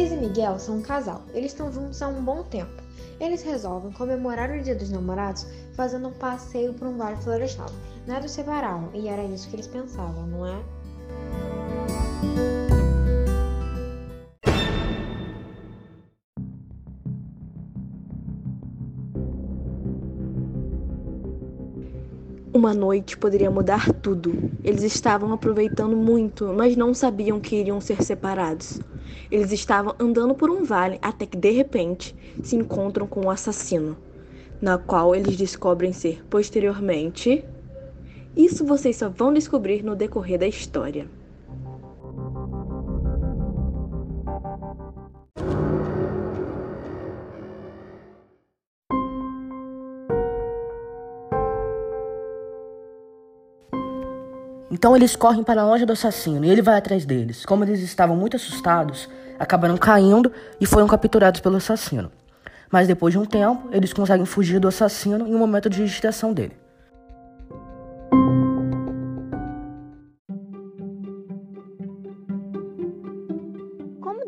Luiz e Miguel são um casal. Eles estão juntos há um bom tempo. Eles resolvem comemorar o Dia dos Namorados fazendo um passeio por um vale florestal. Nada os separavam e era isso que eles pensavam, não é? Uma noite poderia mudar tudo. Eles estavam aproveitando muito, mas não sabiam que iriam ser separados. Eles estavam andando por um vale até que, de repente, se encontram com o um assassino, na qual eles descobrem ser posteriormente. Isso vocês só vão descobrir no decorrer da história. Então eles correm para a loja do assassino e ele vai atrás deles. Como eles estavam muito assustados, acabaram caindo e foram capturados pelo assassino. Mas depois de um tempo, eles conseguem fugir do assassino em um momento de distração dele.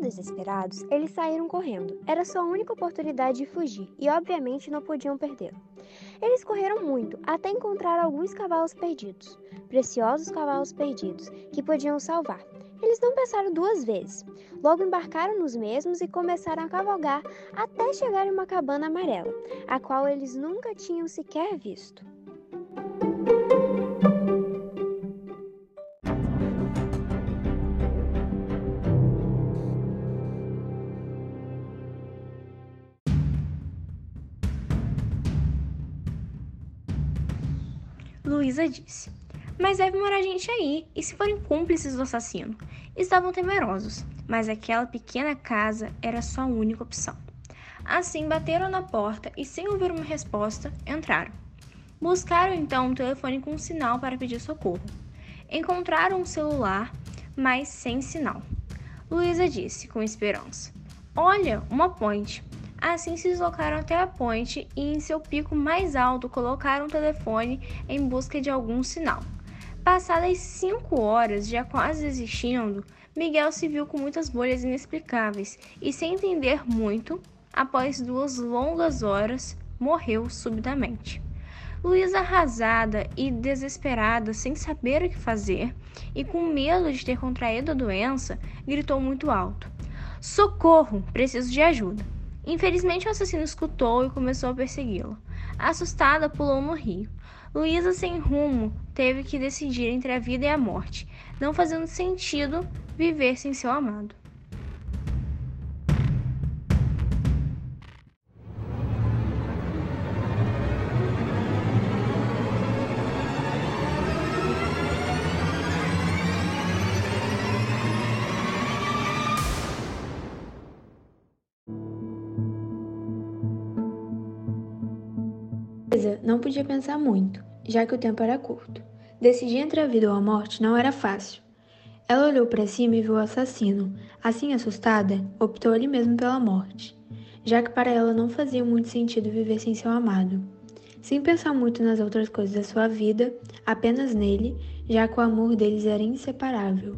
Desesperados, eles saíram correndo. Era sua única oportunidade de fugir e, obviamente, não podiam perdê-lo. Eles correram muito até encontrar alguns cavalos perdidos, preciosos cavalos perdidos, que podiam salvar. Eles não pensaram duas vezes. Logo embarcaram nos mesmos e começaram a cavalgar até chegar em uma cabana amarela, a qual eles nunca tinham sequer visto. Luísa disse: Mas deve morar gente aí, e se forem cúmplices do assassino? Estavam temerosos, mas aquela pequena casa era sua única opção. Assim, bateram na porta e, sem ouvir uma resposta, entraram. Buscaram então um telefone com um sinal para pedir socorro. Encontraram um celular, mas sem sinal. Luísa disse, com esperança: Olha, uma ponte. Assim se deslocaram até a ponte e, em seu pico mais alto, colocaram o telefone em busca de algum sinal. Passadas cinco horas, já quase desistindo, Miguel se viu com muitas bolhas inexplicáveis e, sem entender muito, após duas longas horas, morreu subitamente. Luísa, arrasada e desesperada, sem saber o que fazer e com medo de ter contraído a doença, gritou muito alto: Socorro! Preciso de ajuda! Infelizmente, o assassino escutou e começou a persegui-lo. Assustada, pulou no rio. Luísa, sem rumo, teve que decidir entre a vida e a morte, não fazendo sentido viver sem seu amado. Luísa não podia pensar muito, já que o tempo era curto. Decidir entre a vida ou a morte não era fácil. Ela olhou para cima e viu o assassino. Assim, assustada, optou ali mesmo pela morte, já que para ela não fazia muito sentido viver sem seu amado. Sem pensar muito nas outras coisas da sua vida, apenas nele, já que o amor deles era inseparável.